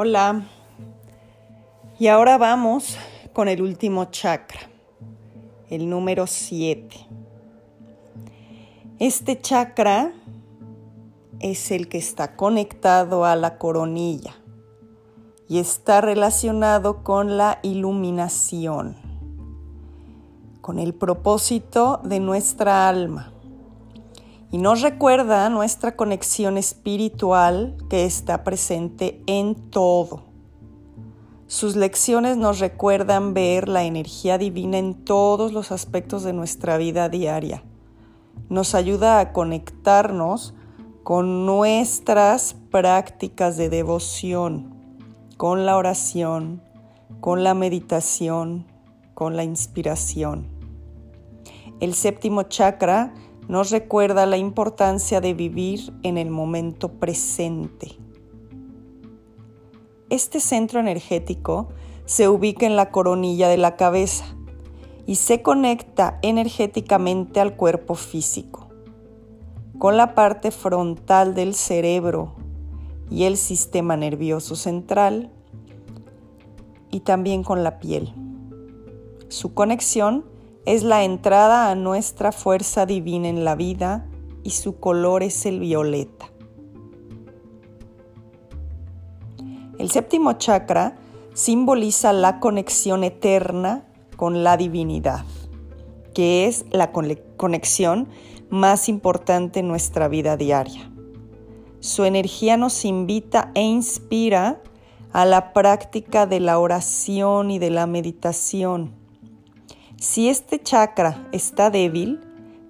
Hola. Y ahora vamos con el último chakra, el número 7. Este chakra es el que está conectado a la coronilla y está relacionado con la iluminación, con el propósito de nuestra alma y nos recuerda nuestra conexión espiritual que está presente en todo. Sus lecciones nos recuerdan ver la energía divina en todos los aspectos de nuestra vida diaria. Nos ayuda a conectarnos con nuestras prácticas de devoción, con la oración, con la meditación, con la inspiración. El séptimo chakra nos recuerda la importancia de vivir en el momento presente. Este centro energético se ubica en la coronilla de la cabeza y se conecta energéticamente al cuerpo físico, con la parte frontal del cerebro y el sistema nervioso central y también con la piel. Su conexión es la entrada a nuestra fuerza divina en la vida y su color es el violeta. El séptimo chakra simboliza la conexión eterna con la divinidad, que es la conexión más importante en nuestra vida diaria. Su energía nos invita e inspira a la práctica de la oración y de la meditación si este chakra está débil,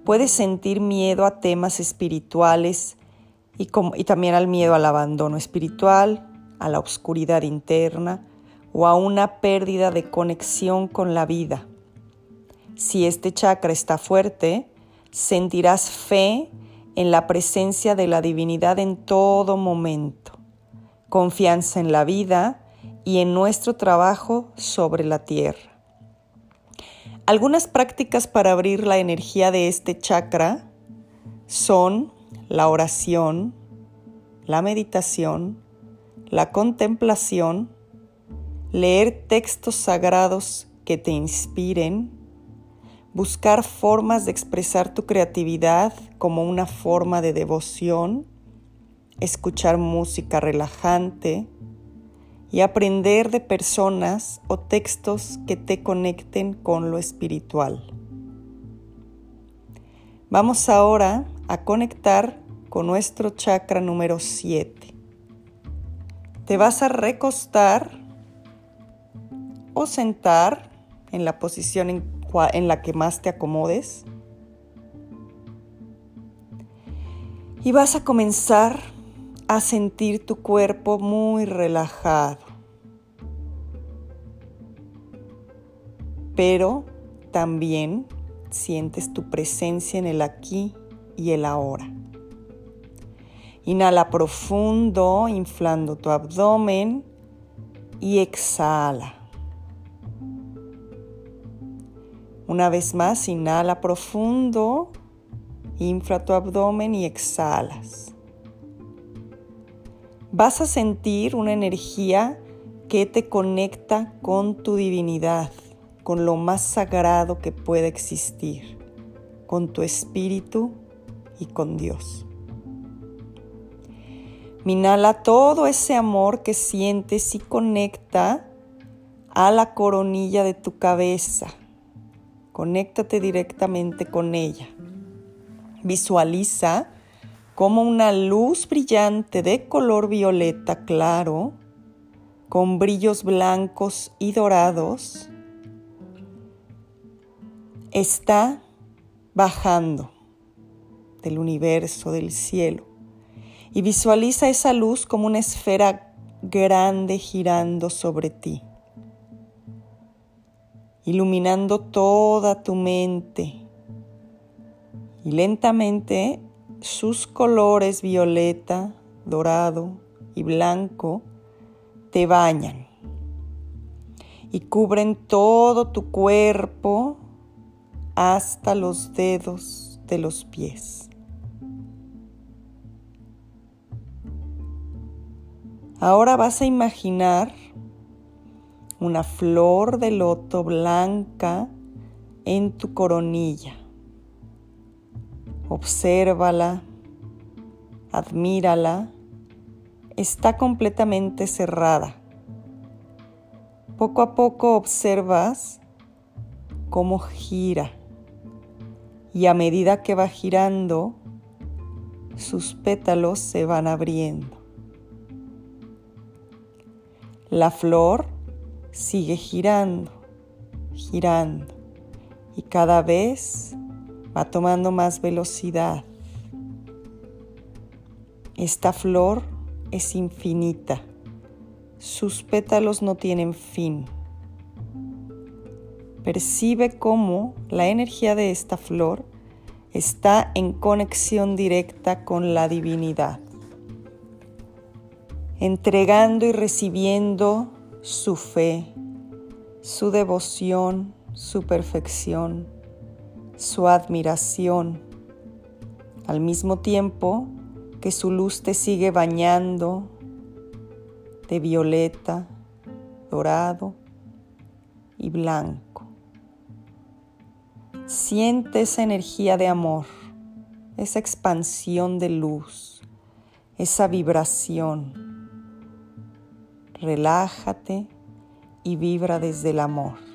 puedes sentir miedo a temas espirituales y, también al miedo al abandono espiritual, a la oscuridad interna o a una pérdida de conexión con la vida. Si este chakra está fuerte, sentirás fe en la presencia de la divinidad en todo momento, confianza en la vida y en nuestro trabajo sobre la tierra. Algunas prácticas para abrir la energía de este chakra son la oración, la meditación, la contemplación, leer textos sagrados que te inspiren, buscar formas de expresar tu creatividad como una forma de devoción, escuchar música relajante, y aprender de personas o textos que te conecten con lo espiritual. Vamos ahora a conectar con nuestro chakra número 7. Te vas a recostar o sentar en la posición en, en la que más te acomodes. Y vas a comenzar a sentir tu cuerpo muy relajado. Pero también sientes tu presencia en el aquí y el ahora. Inhala profundo, inflando tu abdomen y exhala. Una vez más, inhala profundo, infla tu abdomen y exhalas vas a sentir una energía que te conecta con tu divinidad, con lo más sagrado que puede existir, con tu espíritu y con Dios. Minala todo ese amor que sientes y conecta a la coronilla de tu cabeza. Conéctate directamente con ella. Visualiza como una luz brillante de color violeta claro, con brillos blancos y dorados, está bajando del universo, del cielo. Y visualiza esa luz como una esfera grande girando sobre ti, iluminando toda tu mente. Y lentamente sus colores violeta, dorado y blanco te bañan y cubren todo tu cuerpo hasta los dedos de los pies. Ahora vas a imaginar una flor de loto blanca en tu coronilla. Obsérvala, admírala. Está completamente cerrada. Poco a poco observas cómo gira y a medida que va girando, sus pétalos se van abriendo. La flor sigue girando, girando y cada vez va tomando más velocidad. Esta flor es infinita, sus pétalos no tienen fin. Percibe cómo la energía de esta flor está en conexión directa con la divinidad, entregando y recibiendo su fe, su devoción, su perfección, su admiración, al mismo tiempo que su luz te sigue bañando de violeta, dorado y blanco. Siente esa energía de amor, esa expansión de luz, esa vibración relájate y vibra desde el amor.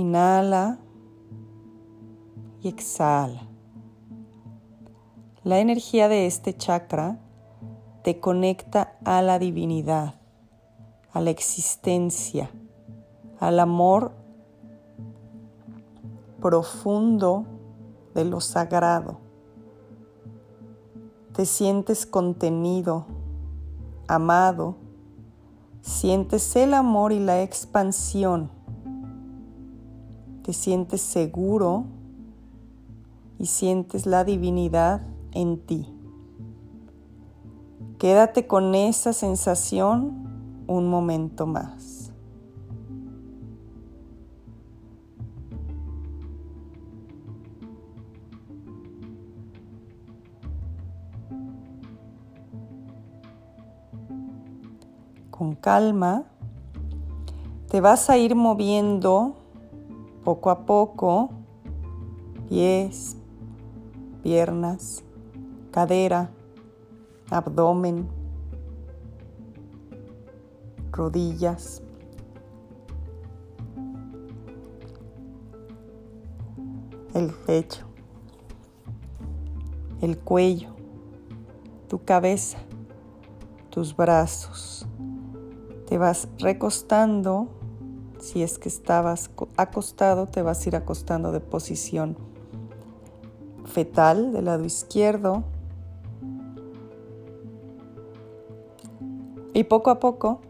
Inhala y exhala. La energía de este chakra te conecta a la divinidad, a la existencia, al amor profundo de lo sagrado. Te sientes contenido, amado, sientes el amor y la expansión, te sientes seguro y sientes la divinidad en ti. Quédate con esa sensación un momento más. con calma, te vas a ir moviendo poco a poco, pies, piernas, cadera, abdomen, rodillas. El pecho, el cuello, tu cabeza, tus brazos, te vas recostando, si es que estabas acostado, te vas a ir acostando de posición fetal del lado izquierdo. Y poco a poco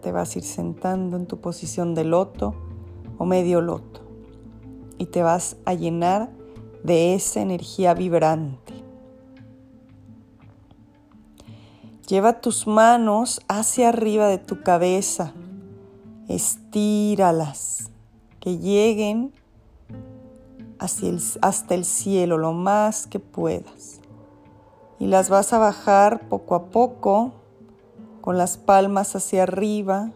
te vas a ir sentando en tu posición de loto o medio loto y te vas a llenar de esa energía vibrante. Lleva tus manos hacia arriba de tu cabeza. Estíralas. Que lleguen hasta el cielo lo más que puedas. Y las vas a bajar poco a poco con las palmas hacia arriba,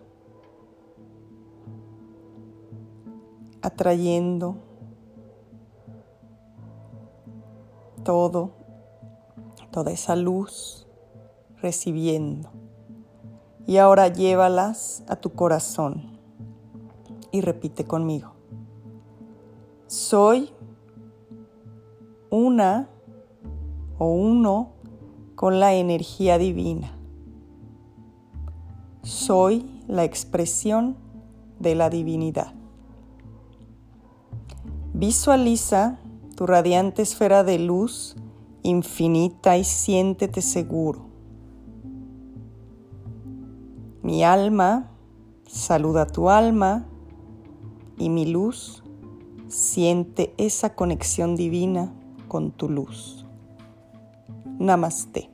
atrayendo todo, toda esa luz recibiendo. Y ahora llévalas a tu corazón y repite conmigo. Soy una o uno con la energía divina. Soy la expresión de la divinidad. Visualiza tu radiante esfera de luz infinita y siéntete seguro mi alma saluda tu alma y mi luz siente esa conexión divina con tu luz. Namaste.